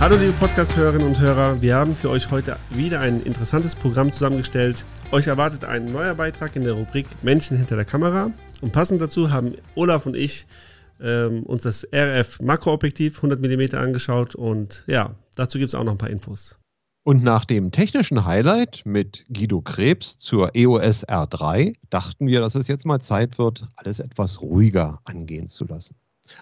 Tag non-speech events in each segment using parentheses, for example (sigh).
Hallo liebe Podcast-Hörerinnen und Hörer, wir haben für euch heute wieder ein interessantes Programm zusammengestellt. Euch erwartet ein neuer Beitrag in der Rubrik Menschen hinter der Kamera. Und passend dazu haben Olaf und ich ähm, uns das RF Makroobjektiv 100 mm angeschaut und ja, dazu gibt es auch noch ein paar Infos. Und nach dem technischen Highlight mit Guido Krebs zur EOS R3 dachten wir, dass es jetzt mal Zeit wird, alles etwas ruhiger angehen zu lassen.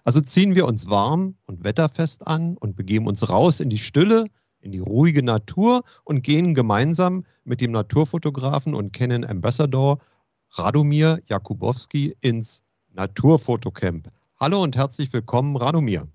Also ziehen wir uns warm und wetterfest an und begeben uns raus in die Stille, in die ruhige Natur und gehen gemeinsam mit dem Naturfotografen und Canon Ambassador Radomir Jakubowski ins Naturfotocamp. Hallo und herzlich willkommen, Radomir.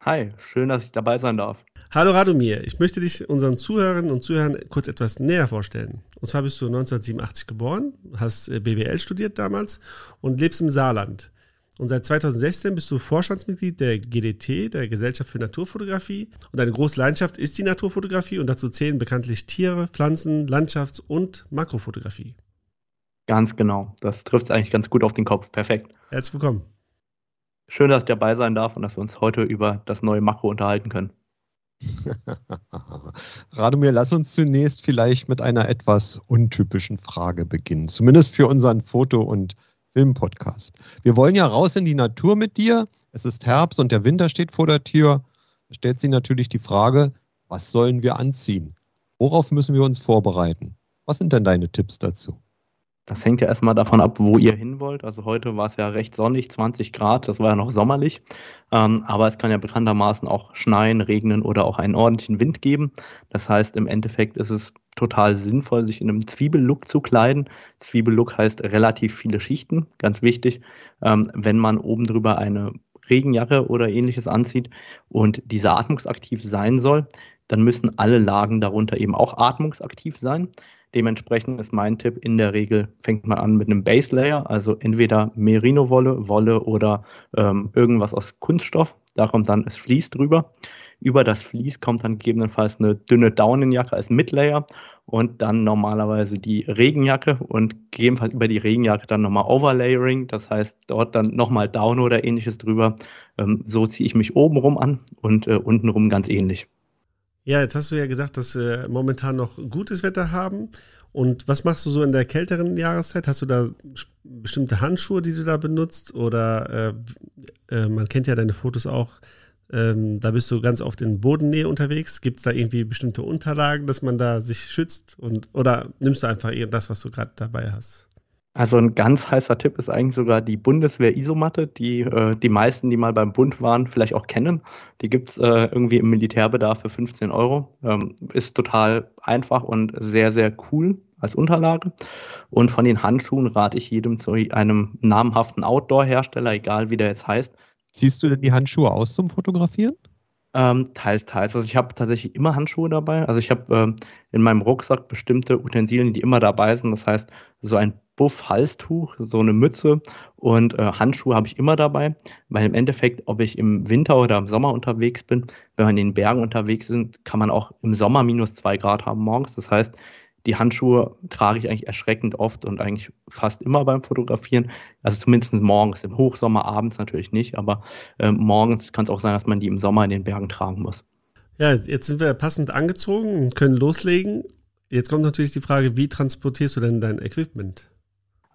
Hi, schön, dass ich dabei sein darf. Hallo Radomir, ich möchte dich unseren Zuhörerinnen und Zuhörern kurz etwas näher vorstellen. Und zwar bist du 1987 geboren, hast äh, BWL studiert damals und lebst im Saarland. Und seit 2016 bist du Vorstandsmitglied der GDT, der Gesellschaft für Naturfotografie. Und deine große Leidenschaft ist die Naturfotografie und dazu zählen bekanntlich Tiere, Pflanzen, Landschafts- und Makrofotografie. Ganz genau. Das trifft es eigentlich ganz gut auf den Kopf. Perfekt. Herzlich willkommen. Schön, dass ich dabei sein darf und dass wir uns heute über das neue Makro unterhalten können. (laughs) Radomir, lass uns zunächst vielleicht mit einer etwas untypischen Frage beginnen. Zumindest für unseren Foto- und Filmpodcast. Wir wollen ja raus in die Natur mit dir. Es ist Herbst und der Winter steht vor der Tür. Da stellt sich natürlich die Frage, was sollen wir anziehen? Worauf müssen wir uns vorbereiten? Was sind denn deine Tipps dazu? Das hängt ja erstmal davon ab, wo ihr hin wollt. Also heute war es ja recht sonnig, 20 Grad, das war ja noch sommerlich. Ähm, aber es kann ja bekanntermaßen auch schneien, regnen oder auch einen ordentlichen Wind geben. Das heißt, im Endeffekt ist es total sinnvoll, sich in einem Zwiebellook zu kleiden. Zwiebellook heißt relativ viele Schichten, ganz wichtig. Ähm, wenn man oben drüber eine Regenjacke oder ähnliches anzieht und diese atmungsaktiv sein soll, dann müssen alle Lagen darunter eben auch atmungsaktiv sein. Dementsprechend ist mein Tipp, in der Regel fängt man an mit einem Base Layer, also entweder Merino-Wolle, Wolle oder ähm, irgendwas aus Kunststoff. Da kommt dann das Vlies drüber. Über das Vlies kommt dann gegebenenfalls eine dünne Daunenjacke als Midlayer und dann normalerweise die Regenjacke und gegebenenfalls über die Regenjacke dann nochmal Overlayering, das heißt dort dann nochmal Down oder ähnliches drüber. Ähm, so ziehe ich mich oben rum an und äh, untenrum ganz ähnlich. Ja, jetzt hast du ja gesagt, dass wir momentan noch gutes Wetter haben. Und was machst du so in der kälteren Jahreszeit? Hast du da bestimmte Handschuhe, die du da benutzt? Oder äh, äh, man kennt ja deine Fotos auch, ähm, da bist du ganz oft in Bodennähe unterwegs. Gibt es da irgendwie bestimmte Unterlagen, dass man da sich schützt? Und, oder nimmst du einfach das, was du gerade dabei hast? Also ein ganz heißer Tipp ist eigentlich sogar die Bundeswehr-Isomatte, die äh, die meisten, die mal beim Bund waren, vielleicht auch kennen. Die gibt es äh, irgendwie im Militärbedarf für 15 Euro. Ähm, ist total einfach und sehr, sehr cool als Unterlage. Und von den Handschuhen rate ich jedem zu einem namhaften Outdoor-Hersteller, egal wie der jetzt heißt. Ziehst du denn die Handschuhe aus zum Fotografieren? Ähm, teils, teils. Also ich habe tatsächlich immer Handschuhe dabei. Also ich habe ähm, in meinem Rucksack bestimmte Utensilien, die immer dabei sind. Das heißt, so ein Buff-Halstuch, so eine Mütze und äh, Handschuhe habe ich immer dabei, weil im Endeffekt, ob ich im Winter oder im Sommer unterwegs bin, wenn wir in den Bergen unterwegs sind, kann man auch im Sommer minus zwei Grad haben morgens. Das heißt, die Handschuhe trage ich eigentlich erschreckend oft und eigentlich fast immer beim Fotografieren. Also zumindest morgens, im Hochsommer, abends natürlich nicht, aber äh, morgens kann es auch sein, dass man die im Sommer in den Bergen tragen muss. Ja, jetzt sind wir passend angezogen und können loslegen. Jetzt kommt natürlich die Frage, wie transportierst du denn dein Equipment?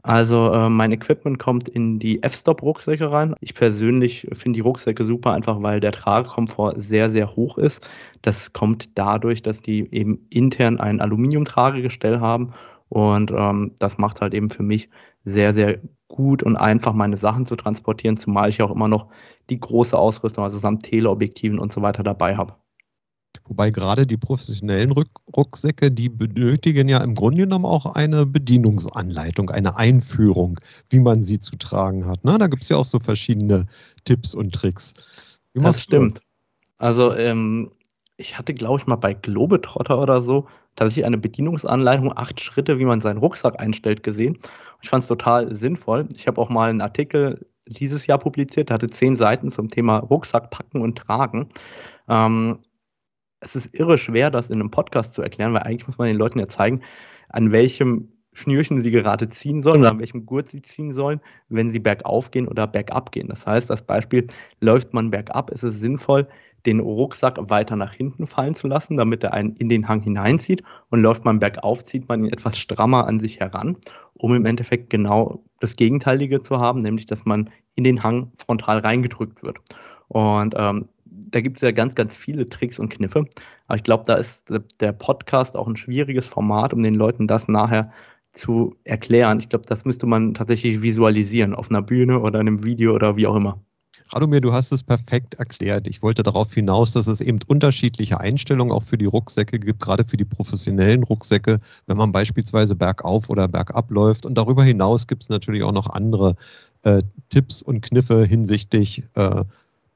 Also äh, mein Equipment kommt in die F-Stop-Rucksäcke rein. Ich persönlich finde die Rucksäcke super, einfach weil der Tragekomfort sehr, sehr hoch ist. Das kommt dadurch, dass die eben intern ein Aluminiumtragegestell haben. Und ähm, das macht halt eben für mich sehr, sehr gut und einfach meine Sachen zu transportieren, zumal ich auch immer noch die große Ausrüstung, also samt Teleobjektiven und so weiter dabei habe. Wobei gerade die professionellen Ruck Rucksäcke, die benötigen ja im Grunde genommen auch eine Bedienungsanleitung, eine Einführung, wie man sie zu tragen hat. Ne? Da gibt es ja auch so verschiedene Tipps und Tricks. Wie das stimmt. Das? Also ähm, ich hatte, glaube ich, mal bei Globetrotter oder so tatsächlich eine Bedienungsanleitung, acht Schritte, wie man seinen Rucksack einstellt, gesehen. Ich fand es total sinnvoll. Ich habe auch mal einen Artikel dieses Jahr publiziert, der hatte zehn Seiten zum Thema Rucksack packen und tragen. Ähm, es ist irre schwer, das in einem Podcast zu erklären, weil eigentlich muss man den Leuten ja zeigen, an welchem Schnürchen sie gerade ziehen sollen oder an welchem Gurt sie ziehen sollen, wenn sie bergauf gehen oder bergab gehen. Das heißt, das Beispiel, läuft man bergab, ist es sinnvoll, den Rucksack weiter nach hinten fallen zu lassen, damit er einen in den Hang hineinzieht. Und läuft man bergauf, zieht man ihn etwas strammer an sich heran, um im Endeffekt genau das Gegenteilige zu haben, nämlich dass man in den Hang frontal reingedrückt wird. Und ähm, da gibt es ja ganz, ganz viele Tricks und Kniffe. Aber ich glaube, da ist der Podcast auch ein schwieriges Format, um den Leuten das nachher zu erklären. Ich glaube, das müsste man tatsächlich visualisieren auf einer Bühne oder in einem Video oder wie auch immer. Radomir, du hast es perfekt erklärt. Ich wollte darauf hinaus, dass es eben unterschiedliche Einstellungen auch für die Rucksäcke gibt, gerade für die professionellen Rucksäcke, wenn man beispielsweise bergauf oder bergab läuft. Und darüber hinaus gibt es natürlich auch noch andere äh, Tipps und Kniffe hinsichtlich äh,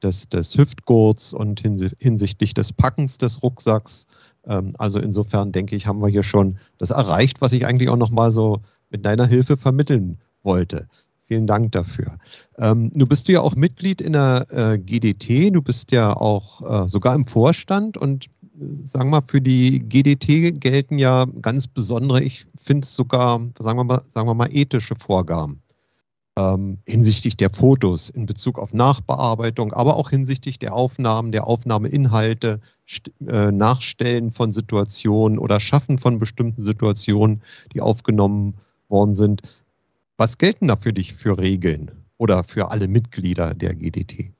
des, des Hüftgurts und hinsichtlich des Packens des Rucksacks. Ähm, also insofern denke ich, haben wir hier schon das erreicht, was ich eigentlich auch nochmal so mit deiner Hilfe vermitteln wollte. Vielen Dank dafür. Ähm, nun bist ja auch Mitglied in der äh, GDT, du bist ja auch äh, sogar im Vorstand und äh, sagen wir mal, für die GDT gelten ja ganz besondere, ich finde es sogar, sagen wir mal, sagen wir mal, ethische Vorgaben ähm, hinsichtlich der Fotos in Bezug auf Nachbearbeitung, aber auch hinsichtlich der Aufnahmen, der Aufnahmeinhalte, äh, Nachstellen von Situationen oder Schaffen von bestimmten Situationen, die aufgenommen worden sind. Was gelten da für dich für Regeln oder für alle Mitglieder der GDT?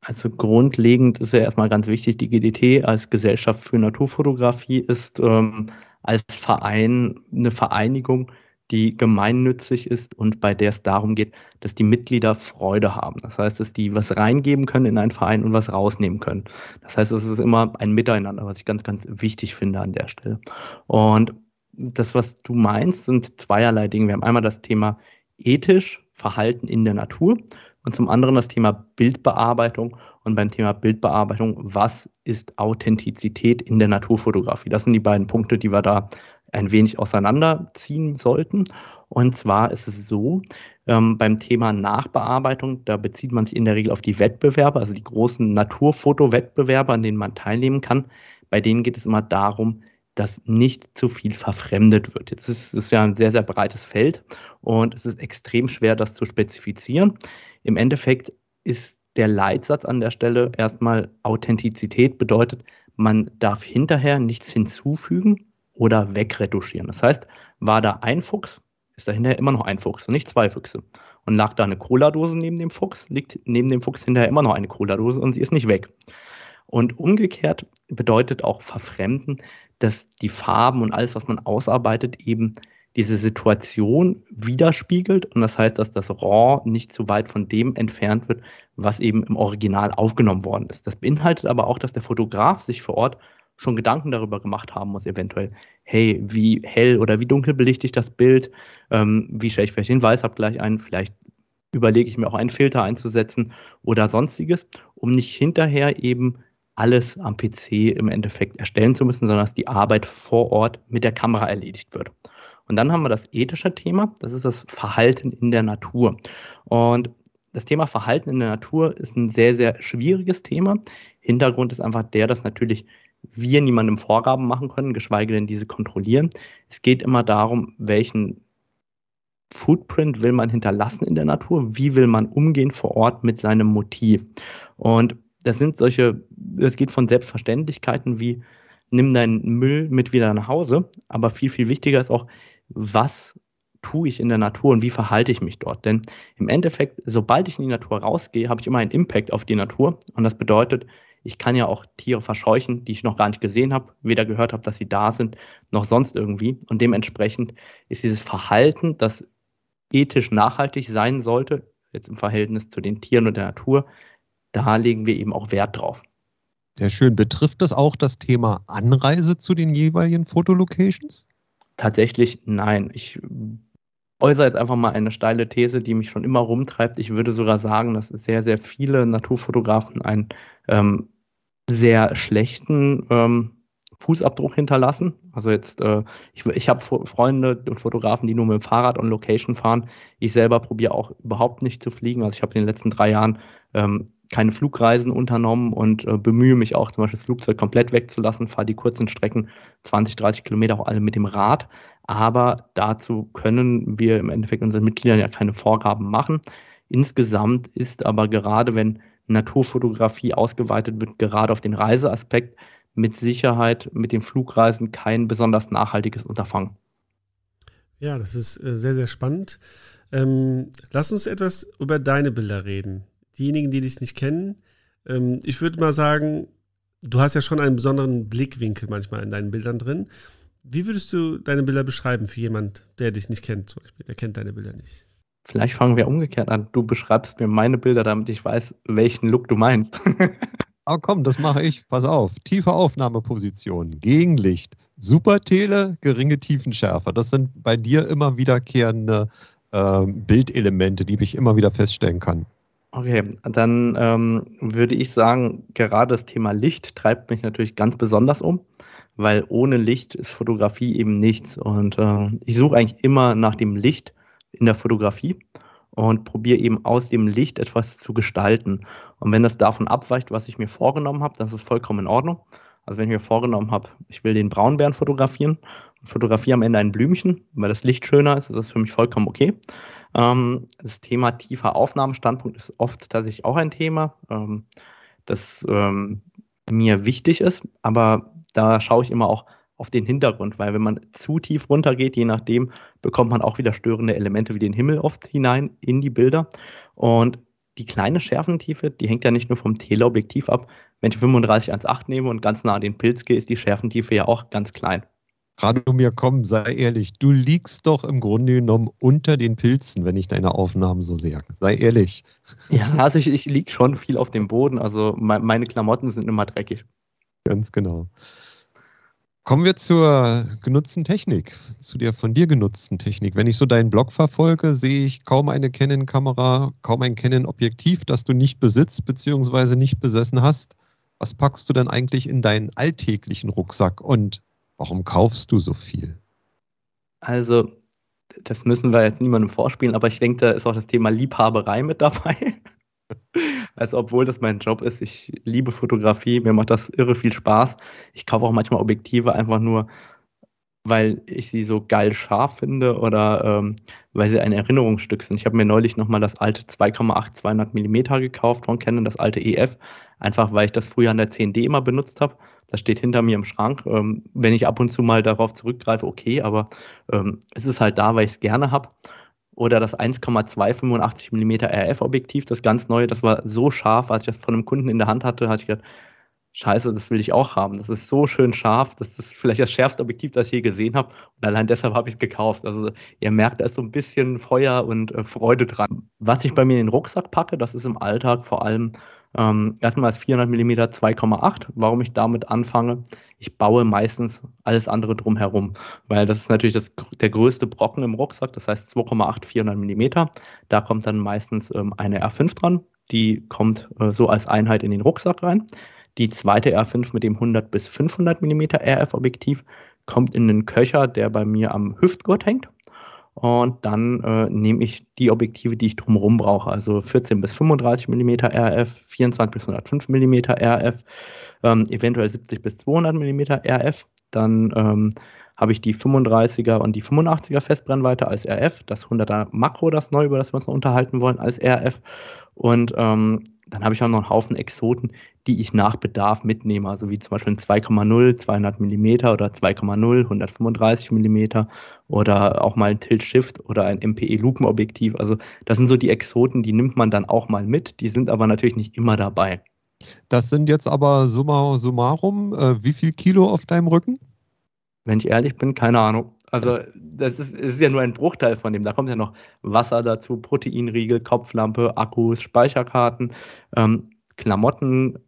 Also grundlegend ist ja erstmal ganz wichtig, die GDT als Gesellschaft für Naturfotografie ist ähm, als Verein eine Vereinigung, die gemeinnützig ist und bei der es darum geht, dass die Mitglieder Freude haben. Das heißt, dass die was reingeben können in einen Verein und was rausnehmen können. Das heißt, es ist immer ein Miteinander, was ich ganz, ganz wichtig finde an der Stelle. Und das, was du meinst, sind zweierlei Dinge. Wir haben einmal das Thema ethisch, Verhalten in der Natur und zum anderen das Thema Bildbearbeitung. Und beim Thema Bildbearbeitung, was ist Authentizität in der Naturfotografie? Das sind die beiden Punkte, die wir da ein wenig auseinanderziehen sollten. Und zwar ist es so, ähm, beim Thema Nachbearbeitung, da bezieht man sich in der Regel auf die Wettbewerbe, also die großen Naturfotowettbewerbe, an denen man teilnehmen kann. Bei denen geht es immer darum, dass nicht zu viel verfremdet wird. Jetzt ist es ja ein sehr, sehr breites Feld und es ist extrem schwer, das zu spezifizieren. Im Endeffekt ist der Leitsatz an der Stelle erstmal Authentizität bedeutet, man darf hinterher nichts hinzufügen oder wegretuschieren. Das heißt, war da ein Fuchs, ist dahinter immer noch ein Fuchs und nicht zwei Füchse. Und lag da eine Cola-Dose neben dem Fuchs, liegt neben dem Fuchs hinterher immer noch eine Cola-Dose und sie ist nicht weg. Und umgekehrt bedeutet auch Verfremden, dass die Farben und alles, was man ausarbeitet, eben diese Situation widerspiegelt. Und das heißt, dass das RAW nicht zu weit von dem entfernt wird, was eben im Original aufgenommen worden ist. Das beinhaltet aber auch, dass der Fotograf sich vor Ort schon Gedanken darüber gemacht haben muss, eventuell, hey, wie hell oder wie dunkel belichte ich das Bild, ähm, wie stelle ich vielleicht den Weißabgleich ein, vielleicht überlege ich mir auch einen Filter einzusetzen oder sonstiges, um nicht hinterher eben alles am PC im Endeffekt erstellen zu müssen, sondern dass die Arbeit vor Ort mit der Kamera erledigt wird. Und dann haben wir das ethische Thema, das ist das Verhalten in der Natur. Und das Thema Verhalten in der Natur ist ein sehr, sehr schwieriges Thema. Hintergrund ist einfach der, dass natürlich wir niemandem Vorgaben machen können, geschweige denn diese kontrollieren. Es geht immer darum, welchen Footprint will man hinterlassen in der Natur, wie will man umgehen vor Ort mit seinem Motiv. Und das sind solche, es geht von Selbstverständlichkeiten wie nimm deinen Müll mit wieder nach Hause, aber viel, viel wichtiger ist auch, was tue ich in der Natur und wie verhalte ich mich dort. Denn im Endeffekt, sobald ich in die Natur rausgehe, habe ich immer einen Impact auf die Natur. Und das bedeutet, ich kann ja auch Tiere verscheuchen, die ich noch gar nicht gesehen habe, weder gehört habe, dass sie da sind, noch sonst irgendwie. Und dementsprechend ist dieses Verhalten, das ethisch nachhaltig sein sollte, jetzt im Verhältnis zu den Tieren und der Natur, da legen wir eben auch Wert drauf. Sehr schön. Betrifft das auch das Thema Anreise zu den jeweiligen Fotolocations? Tatsächlich nein. Ich äußere jetzt einfach mal eine steile These, die mich schon immer rumtreibt. Ich würde sogar sagen, dass sehr, sehr viele Naturfotografen einen ähm, sehr schlechten ähm, Fußabdruck hinterlassen. Also jetzt, äh, ich, ich habe Freunde und Fotografen, die nur mit dem Fahrrad on Location fahren. Ich selber probiere auch überhaupt nicht zu fliegen. Also ich habe in den letzten drei Jahren ähm, keine Flugreisen unternommen und äh, bemühe mich auch zum Beispiel das Flugzeug komplett wegzulassen, fahre die kurzen Strecken 20, 30 Kilometer auch alle mit dem Rad. Aber dazu können wir im Endeffekt unseren Mitgliedern ja keine Vorgaben machen. Insgesamt ist aber gerade, wenn Naturfotografie ausgeweitet wird, gerade auf den Reiseaspekt, mit Sicherheit mit den Flugreisen kein besonders nachhaltiges Unterfangen. Ja, das ist äh, sehr, sehr spannend. Ähm, lass uns etwas über deine Bilder reden. Diejenigen, die dich nicht kennen, ähm, ich würde mal sagen, du hast ja schon einen besonderen Blickwinkel manchmal in deinen Bildern drin. Wie würdest du deine Bilder beschreiben für jemand, der dich nicht kennt, zum Beispiel? Der kennt deine Bilder nicht. Vielleicht fangen wir umgekehrt an. Du beschreibst mir meine Bilder, damit ich weiß, welchen Look du meinst. Aber komm, das mache ich. Pass auf. Tiefe Aufnahmeposition, Gegenlicht, Supertele, geringe Tiefenschärfe. Das sind bei dir immer wiederkehrende äh, Bildelemente, die ich immer wieder feststellen kann. Okay, dann ähm, würde ich sagen, gerade das Thema Licht treibt mich natürlich ganz besonders um, weil ohne Licht ist Fotografie eben nichts. Und äh, ich suche eigentlich immer nach dem Licht in der Fotografie und probiere eben aus dem Licht etwas zu gestalten. Und wenn das davon abweicht, was ich mir vorgenommen habe, das ist vollkommen in Ordnung. Also wenn ich mir vorgenommen habe, ich will den Braunbären fotografieren und fotografiere am Ende ein Blümchen, weil das Licht schöner ist, ist das für mich vollkommen okay. Ähm, das Thema tiefer Aufnahmestandpunkt ist oft tatsächlich auch ein Thema, ähm, das ähm, mir wichtig ist, aber da schaue ich immer auch auf den Hintergrund, weil wenn man zu tief runtergeht, je nachdem, bekommt man auch wieder störende Elemente wie den Himmel oft hinein in die Bilder. Und die kleine Schärfentiefe, die hängt ja nicht nur vom Teleobjektiv ab. Wenn ich 35 1.8 nehme und ganz nah an den Pilz gehe, ist die Schärfentiefe ja auch ganz klein. Radomir, komm, sei ehrlich, du liegst doch im Grunde genommen unter den Pilzen, wenn ich deine Aufnahmen so sehe. Sei ehrlich. Ja, also ich, ich liege schon viel auf dem Boden, also me meine Klamotten sind immer dreckig. Ganz genau. Kommen wir zur genutzten Technik, zu der von dir genutzten Technik. Wenn ich so deinen Blog verfolge, sehe ich kaum eine Canon-Kamera, kaum ein Canon-Objektiv, das du nicht besitzt bzw. nicht besessen hast. Was packst du denn eigentlich in deinen alltäglichen Rucksack und Warum kaufst du so viel? Also, das müssen wir jetzt niemandem vorspielen, aber ich denke, da ist auch das Thema Liebhaberei mit dabei. Also, obwohl das mein Job ist, ich liebe Fotografie, mir macht das irre viel Spaß. Ich kaufe auch manchmal Objektive einfach nur, weil ich sie so geil scharf finde oder ähm, weil sie ein Erinnerungsstück sind. Ich habe mir neulich nochmal das alte 2,8 200 mm gekauft von Canon, das alte EF, einfach weil ich das früher an der 10D immer benutzt habe das steht hinter mir im Schrank. Ähm, wenn ich ab und zu mal darauf zurückgreife, okay, aber ähm, es ist halt da, weil ich es gerne habe. Oder das 1,285 mm RF-Objektiv, das ganz neue, das war so scharf, als ich das von einem Kunden in der Hand hatte, hatte ich gedacht, Scheiße, das will ich auch haben. Das ist so schön scharf. Das ist vielleicht das schärfste Objektiv, das ich je gesehen habe. Und allein deshalb habe ich es gekauft. Also ihr merkt, da ist so ein bisschen Feuer und äh, Freude dran. Was ich bei mir in den Rucksack packe, das ist im Alltag vor allem ähm, erstmal ist 400 mm 2,8. Warum ich damit anfange? Ich baue meistens alles andere drumherum, weil das ist natürlich das, der größte Brocken im Rucksack, das heißt 2,8 400 mm. Da kommt dann meistens ähm, eine R5 dran, die kommt äh, so als Einheit in den Rucksack rein. Die zweite R5 mit dem 100 bis 500 mm RF-Objektiv kommt in einen Köcher, der bei mir am Hüftgurt hängt. Und dann äh, nehme ich die Objektive, die ich drumherum brauche, also 14 bis 35 mm RF, 24 bis 105 mm RF, ähm, eventuell 70 bis 200 mm RF. Dann ähm, habe ich die 35er und die 85er Festbrennweite als RF, das 100er Makro, das neu, über das wir uns noch unterhalten wollen, als RF. Und ähm, dann habe ich auch noch einen Haufen Exoten, die ich nach Bedarf mitnehme, also wie zum Beispiel ein 2,0, 200 mm oder 2,0, 135 mm oder auch mal ein Tilt-Shift oder ein MPE-Lupenobjektiv. Also das sind so die Exoten, die nimmt man dann auch mal mit, die sind aber natürlich nicht immer dabei. Das sind jetzt aber summa summarum, äh, wie viel Kilo auf deinem Rücken? Wenn ich ehrlich bin, keine Ahnung. Also das ist, ist, ja nur ein Bruchteil von dem. Da kommt ja noch Wasser dazu, Proteinriegel, Kopflampe, Akkus, Speicherkarten, ähm, Klamotten,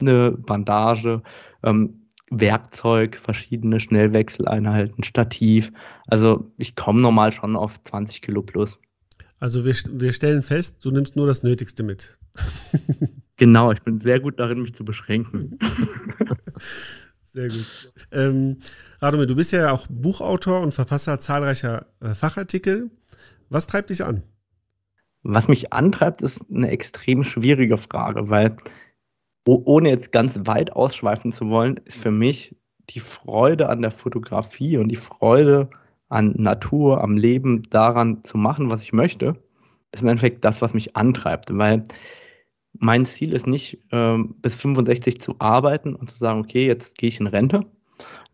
eine Bandage, ähm, Werkzeug, verschiedene Schnellwechseleinheiten, Stativ. Also ich komme normal schon auf 20 Kilo plus. Also wir, wir stellen fest, du nimmst nur das Nötigste mit. (laughs) genau, ich bin sehr gut darin, mich zu beschränken. (laughs) Sehr gut. Ähm, Radomir, du bist ja auch Buchautor und Verfasser zahlreicher äh, Fachartikel. Was treibt dich an? Was mich antreibt, ist eine extrem schwierige Frage, weil ohne jetzt ganz weit ausschweifen zu wollen, ist für mich die Freude an der Fotografie und die Freude an Natur, am Leben daran zu machen, was ich möchte, ist im Endeffekt das, was mich antreibt. Weil mein Ziel ist nicht, ähm, bis 65 zu arbeiten und zu sagen, okay, jetzt gehe ich in Rente,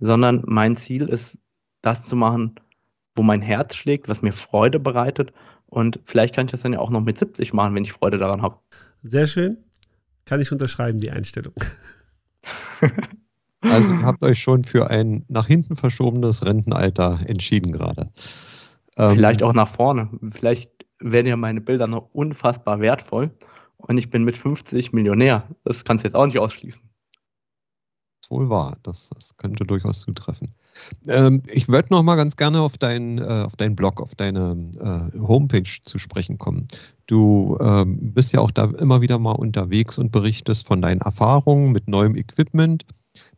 sondern mein Ziel ist, das zu machen, wo mein Herz schlägt, was mir Freude bereitet. Und vielleicht kann ich das dann ja auch noch mit 70 machen, wenn ich Freude daran habe. Sehr schön. Kann ich unterschreiben, die Einstellung. (laughs) Also habt euch schon für ein nach hinten verschobenes Rentenalter entschieden gerade. Ähm, Vielleicht auch nach vorne. Vielleicht werden ja meine Bilder noch unfassbar wertvoll und ich bin mit 50 Millionär. Das kannst du jetzt auch nicht ausschließen. Wohl wahr, das, das könnte durchaus zutreffen. Ähm, ich würde noch mal ganz gerne auf, dein, äh, auf deinen Blog, auf deine äh, Homepage zu sprechen kommen. Du ähm, bist ja auch da immer wieder mal unterwegs und berichtest von deinen Erfahrungen mit neuem Equipment.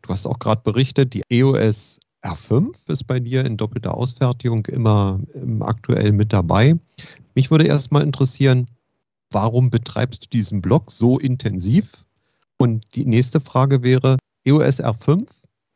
Du hast auch gerade berichtet, die EOS R5 ist bei dir in doppelter Ausfertigung immer aktuell mit dabei. Mich würde erst mal interessieren, warum betreibst du diesen Blog so intensiv? Und die nächste Frage wäre, EOS R5,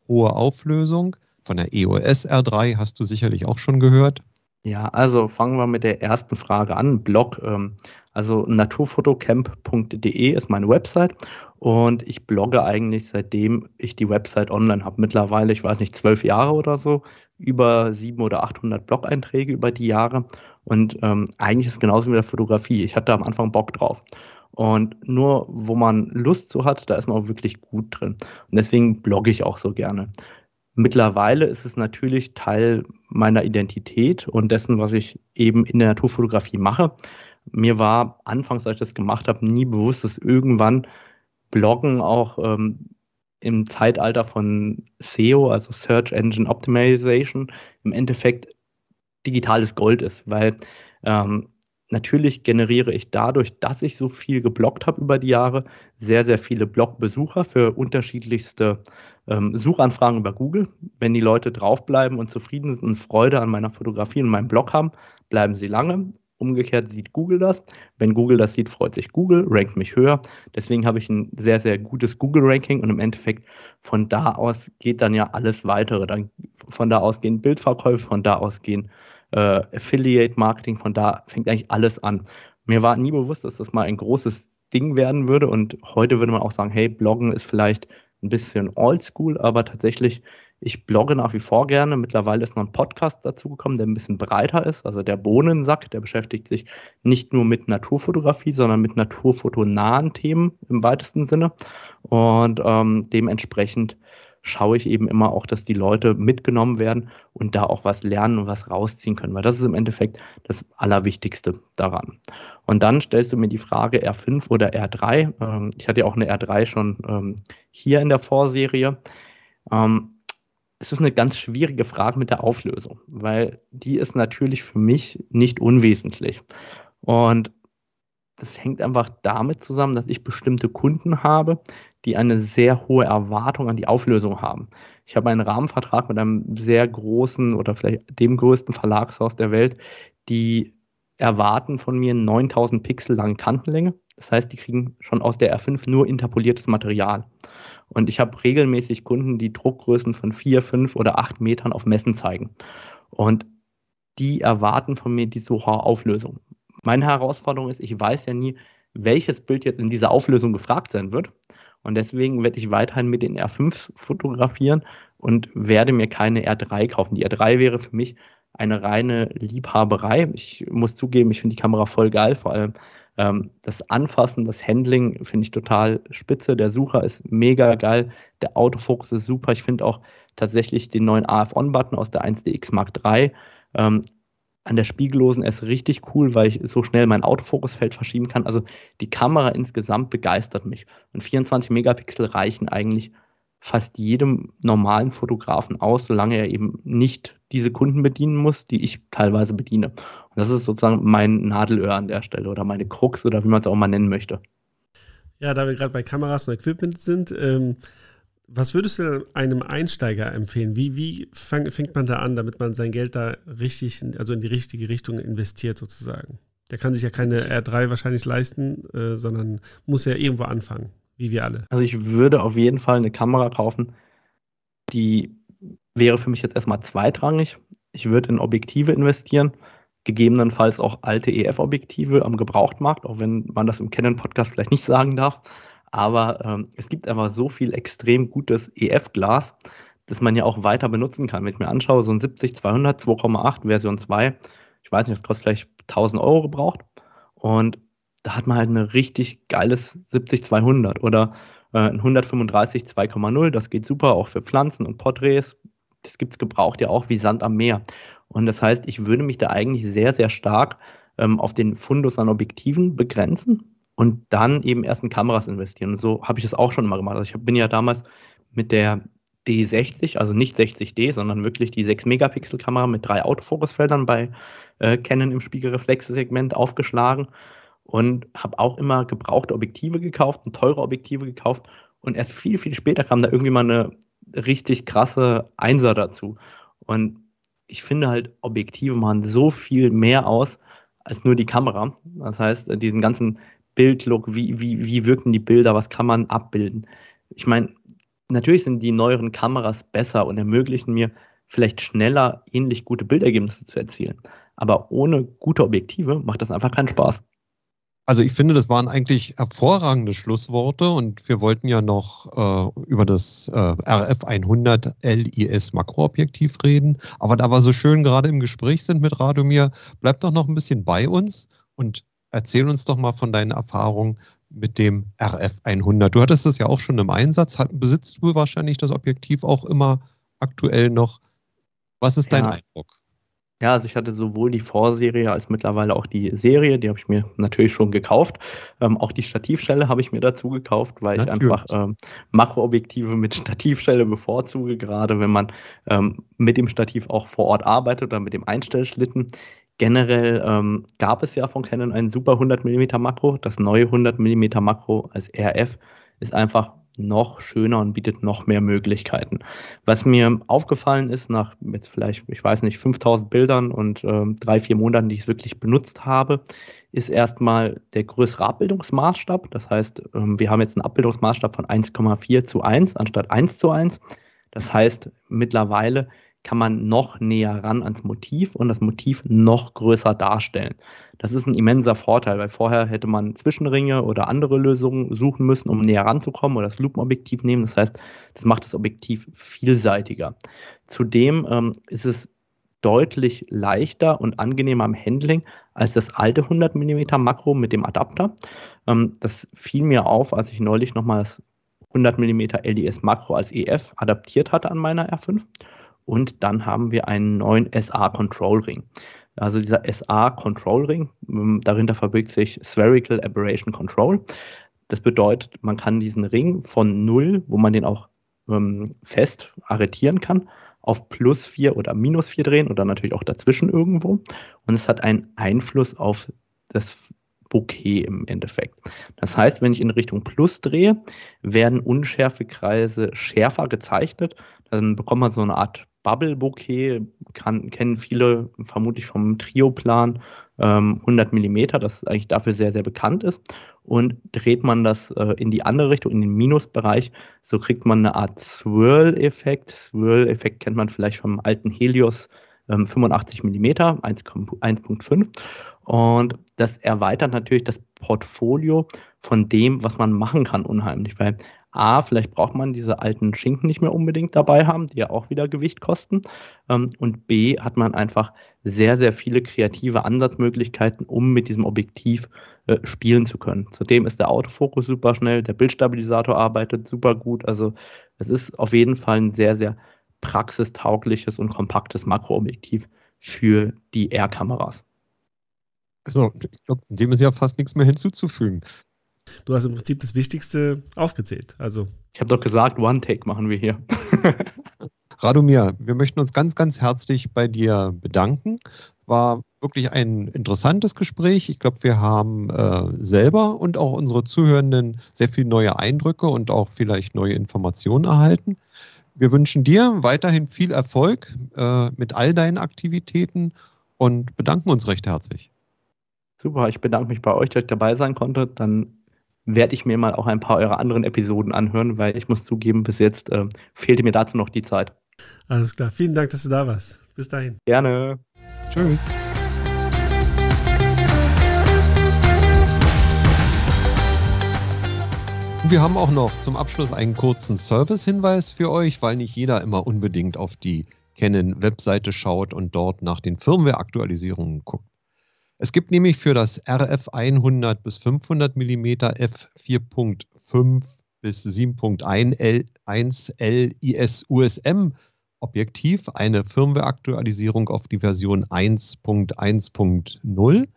hohe Auflösung. Von der EOS R3 hast du sicherlich auch schon gehört. Ja, also fangen wir mit der ersten Frage an. Blog, ähm, also naturfotocamp.de ist meine Website und ich blogge eigentlich seitdem ich die Website online habe. Mittlerweile, ich weiß nicht, zwölf Jahre oder so, über sieben oder 800 Blog-Einträge über die Jahre und ähm, eigentlich ist es genauso wie mit der Fotografie. Ich hatte am Anfang Bock drauf. Und nur wo man Lust zu hat, da ist man auch wirklich gut drin. Und deswegen blogge ich auch so gerne. Mittlerweile ist es natürlich Teil meiner Identität und dessen, was ich eben in der Naturfotografie mache. Mir war anfangs, als ich das gemacht habe, nie bewusst, dass irgendwann Bloggen auch ähm, im Zeitalter von SEO, also Search Engine Optimization, im Endeffekt digitales Gold ist, weil ähm, natürlich generiere ich dadurch, dass ich so viel geblockt habe über die Jahre, sehr, sehr viele Blogbesucher für unterschiedlichste ähm, Suchanfragen über Google. Wenn die Leute draufbleiben und zufrieden sind und Freude an meiner Fotografie und meinem Blog haben, bleiben sie lange. Umgekehrt sieht Google das. Wenn Google das sieht, freut sich Google, rankt mich höher. Deswegen habe ich ein sehr, sehr gutes Google-Ranking und im Endeffekt von da aus geht dann ja alles weitere. Dann von da aus gehen Bildverkäufe, von da aus gehen äh, Affiliate-Marketing, von da fängt eigentlich alles an. Mir war nie bewusst, dass das mal ein großes Ding werden würde und heute würde man auch sagen, hey, Bloggen ist vielleicht ein bisschen oldschool, aber tatsächlich ich blogge nach wie vor gerne. Mittlerweile ist noch ein Podcast dazugekommen, der ein bisschen breiter ist. Also der Bohnensack, der beschäftigt sich nicht nur mit Naturfotografie, sondern mit naturfotonahen Themen im weitesten Sinne. Und ähm, dementsprechend schaue ich eben immer auch, dass die Leute mitgenommen werden und da auch was lernen und was rausziehen können, weil das ist im Endeffekt das Allerwichtigste daran. Und dann stellst du mir die Frage R5 oder R3. Ähm, ich hatte ja auch eine R3 schon ähm, hier in der Vorserie. Ähm, es ist eine ganz schwierige Frage mit der Auflösung, weil die ist natürlich für mich nicht unwesentlich. Und das hängt einfach damit zusammen, dass ich bestimmte Kunden habe, die eine sehr hohe Erwartung an die Auflösung haben. Ich habe einen Rahmenvertrag mit einem sehr großen oder vielleicht dem größten Verlagshaus der Welt, die erwarten von mir 9000 Pixel lange Kantenlänge. Das heißt, die kriegen schon aus der R5 nur interpoliertes Material. Und ich habe regelmäßig Kunden, die Druckgrößen von vier, fünf oder acht Metern auf Messen zeigen. Und die erwarten von mir diese hohe Auflösung. Meine Herausforderung ist, ich weiß ja nie, welches Bild jetzt in dieser Auflösung gefragt sein wird. Und deswegen werde ich weiterhin mit den R5 fotografieren und werde mir keine R3 kaufen. Die R3 wäre für mich eine reine Liebhaberei. Ich muss zugeben, ich finde die Kamera voll geil, vor allem ähm, das Anfassen, das Handling finde ich total spitze. Der Sucher ist mega geil. Der Autofokus ist super. Ich finde auch tatsächlich den neuen AF-On-Button aus der 1DX Mark III ähm, an der spiegellosen S richtig cool, weil ich so schnell mein Autofokusfeld verschieben kann. Also die Kamera insgesamt begeistert mich. Und 24 Megapixel reichen eigentlich fast jedem normalen Fotografen aus, solange er eben nicht diese Kunden bedienen muss, die ich teilweise bediene. Und das ist sozusagen mein Nadelöhr an der Stelle oder meine Krux oder wie man es auch mal nennen möchte. Ja, da wir gerade bei Kameras und Equipment sind, ähm, was würdest du einem Einsteiger empfehlen? Wie, wie fang, fängt man da an, damit man sein Geld da richtig, also in die richtige Richtung investiert sozusagen? Der kann sich ja keine R3 wahrscheinlich leisten, äh, sondern muss ja irgendwo anfangen wie wir alle. Also ich würde auf jeden Fall eine Kamera kaufen, die wäre für mich jetzt erstmal zweitrangig. Ich würde in Objektive investieren, gegebenenfalls auch alte EF-Objektive am Gebrauchtmarkt, auch wenn man das im Canon-Podcast vielleicht nicht sagen darf. Aber ähm, es gibt einfach so viel extrem gutes EF-Glas, das man ja auch weiter benutzen kann. Wenn ich mir anschaue, so ein 70-200, 2,8 Version 2, ich weiß nicht, das kostet vielleicht 1000 Euro gebraucht. Und da hat man halt ein richtig geiles 70-200 oder äh, ein 135 2,0. Das geht super auch für Pflanzen und Porträts. Das gibt es gebraucht ja auch wie Sand am Meer. Und das heißt, ich würde mich da eigentlich sehr, sehr stark ähm, auf den Fundus an Objektiven begrenzen und dann eben erst in Kameras investieren. Und so habe ich es auch schon mal gemacht. Also ich bin ja damals mit der D60, also nicht 60D, sondern wirklich die 6-Megapixel-Kamera mit drei Autofokusfeldern bei äh, Canon im Spiegelreflexsegment aufgeschlagen und habe auch immer gebrauchte Objektive gekauft und teure Objektive gekauft. Und erst viel, viel später kam da irgendwie mal eine richtig krasse Einser dazu. Und ich finde halt, Objektive machen so viel mehr aus als nur die Kamera. Das heißt, diesen ganzen Bildlook, wie, wie, wie wirken die Bilder, was kann man abbilden. Ich meine, natürlich sind die neueren Kameras besser und ermöglichen mir vielleicht schneller ähnlich gute Bildergebnisse zu erzielen. Aber ohne gute Objektive macht das einfach keinen Spaß. Also ich finde, das waren eigentlich hervorragende Schlussworte und wir wollten ja noch äh, über das äh, RF100 LIS Makroobjektiv reden. Aber da wir so schön gerade im Gespräch sind mit Radomir, bleib doch noch ein bisschen bei uns und erzähl uns doch mal von deinen Erfahrungen mit dem RF100. Du hattest das ja auch schon im Einsatz. Besitzt du wahrscheinlich das Objektiv auch immer aktuell noch? Was ist dein ja. Eindruck? Ja, also ich hatte sowohl die Vorserie als mittlerweile auch die Serie, die habe ich mir natürlich schon gekauft. Ähm, auch die Stativstelle habe ich mir dazu gekauft, weil natürlich. ich einfach ähm, Makroobjektive mit (laughs) Stativstelle bevorzuge, gerade wenn man ähm, mit dem Stativ auch vor Ort arbeitet oder mit dem Einstellschlitten. Generell ähm, gab es ja von Canon ein super 100 mm Makro. Das neue 100 mm Makro als RF ist einfach noch schöner und bietet noch mehr Möglichkeiten. Was mir aufgefallen ist, nach jetzt vielleicht, ich weiß nicht, 5000 Bildern und äh, drei, vier Monaten, die ich wirklich benutzt habe, ist erstmal der größere Abbildungsmaßstab. Das heißt, ähm, wir haben jetzt einen Abbildungsmaßstab von 1,4 zu 1 anstatt 1 zu 1. Das heißt, mittlerweile kann man noch näher ran ans Motiv und das Motiv noch größer darstellen. Das ist ein immenser Vorteil, weil vorher hätte man Zwischenringe oder andere Lösungen suchen müssen, um näher ranzukommen oder das Lupenobjektiv nehmen. Das heißt, das macht das Objektiv vielseitiger. Zudem ähm, ist es deutlich leichter und angenehmer im Handling als das alte 100 mm Makro mit dem Adapter. Ähm, das fiel mir auf, als ich neulich nochmal das 100 mm LDS Makro als EF adaptiert hatte an meiner R5 und dann haben wir einen neuen SA Control Ring. Also dieser SA Control Ring, ähm, dahinter verbirgt sich Spherical Aberration Control. Das bedeutet, man kann diesen Ring von 0, wo man den auch ähm, fest arretieren kann, auf plus 4 oder minus 4 drehen oder natürlich auch dazwischen irgendwo. Und es hat einen Einfluss auf das Bouquet im Endeffekt. Das heißt, wenn ich in Richtung Plus drehe, werden unschärfe Kreise schärfer gezeichnet. Dann bekommt man so eine Art Bubble Bouquet kann, kennen viele vermutlich vom Trioplan ähm, 100 mm, das eigentlich dafür sehr, sehr bekannt ist. Und dreht man das äh, in die andere Richtung, in den Minusbereich, so kriegt man eine Art Swirl-Effekt. Swirl-Effekt kennt man vielleicht vom alten Helios ähm, 85 mm, 1.5. Und das erweitert natürlich das Portfolio von dem, was man machen kann, unheimlich, weil A, vielleicht braucht man diese alten Schinken nicht mehr unbedingt dabei haben, die ja auch wieder Gewicht kosten. Ähm, und B, hat man einfach sehr, sehr viele kreative Ansatzmöglichkeiten, um mit diesem Objektiv äh, spielen zu können. Zudem ist der Autofokus super schnell, der Bildstabilisator arbeitet super gut. Also es ist auf jeden Fall ein sehr, sehr praxistaugliches und kompaktes Makroobjektiv für die R-Kameras. Also, ich glaube, dem ist ja fast nichts mehr hinzuzufügen. Du hast im Prinzip das Wichtigste aufgezählt. Also. Ich habe doch gesagt, One-Take machen wir hier. (laughs) Radomir, wir möchten uns ganz, ganz herzlich bei dir bedanken. War wirklich ein interessantes Gespräch. Ich glaube, wir haben äh, selber und auch unsere Zuhörenden sehr viele neue Eindrücke und auch vielleicht neue Informationen erhalten. Wir wünschen dir weiterhin viel Erfolg äh, mit all deinen Aktivitäten und bedanken uns recht herzlich. Super, ich bedanke mich bei euch, dass ich dabei sein konnte. Dann werde ich mir mal auch ein paar eurer anderen Episoden anhören, weil ich muss zugeben, bis jetzt äh, fehlte mir dazu noch die Zeit. Alles klar. Vielen Dank, dass du da warst. Bis dahin. Gerne. Tschüss. Wir haben auch noch zum Abschluss einen kurzen Service-Hinweis für euch, weil nicht jeder immer unbedingt auf die Canon-Webseite schaut und dort nach den Firmware-Aktualisierungen guckt. Es gibt nämlich für das RF 100 bis 500 mm f 4.5 bis 7.1 L IS USM Objektiv eine Firmware-Aktualisierung auf die Version 1.1.0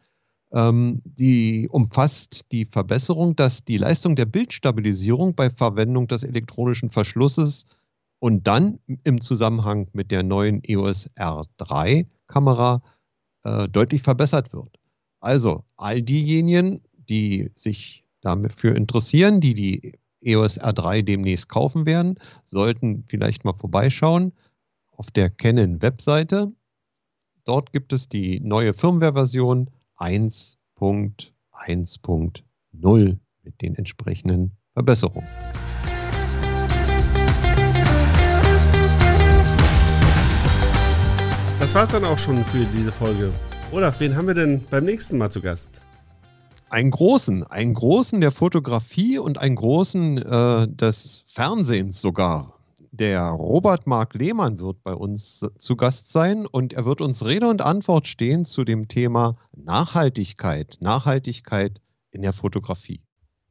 ähm, die umfasst die Verbesserung, dass die Leistung der Bildstabilisierung bei Verwendung des elektronischen Verschlusses und dann im Zusammenhang mit der neuen EOS R3 Kamera äh, deutlich verbessert wird. Also all diejenigen, die sich dafür interessieren, die die EOS R3 demnächst kaufen werden, sollten vielleicht mal vorbeischauen auf der Canon Webseite. Dort gibt es die neue Firmware-Version 1.1.0 mit den entsprechenden Verbesserungen. Das war es dann auch schon für diese Folge. Olaf, wen haben wir denn beim nächsten Mal zu Gast? Einen großen, einen großen der Fotografie und einen großen äh, des Fernsehens sogar. Der Robert Mark Lehmann wird bei uns zu Gast sein und er wird uns Rede und Antwort stehen zu dem Thema Nachhaltigkeit, Nachhaltigkeit in der Fotografie.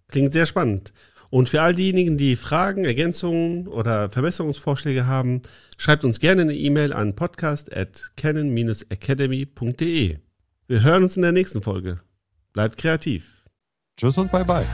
Klingt sehr spannend. Und für all diejenigen, die Fragen, Ergänzungen oder Verbesserungsvorschläge haben, schreibt uns gerne eine E-Mail an podcast@canon-academy.de. Wir hören uns in der nächsten Folge. Bleibt kreativ. Tschüss und bye bye.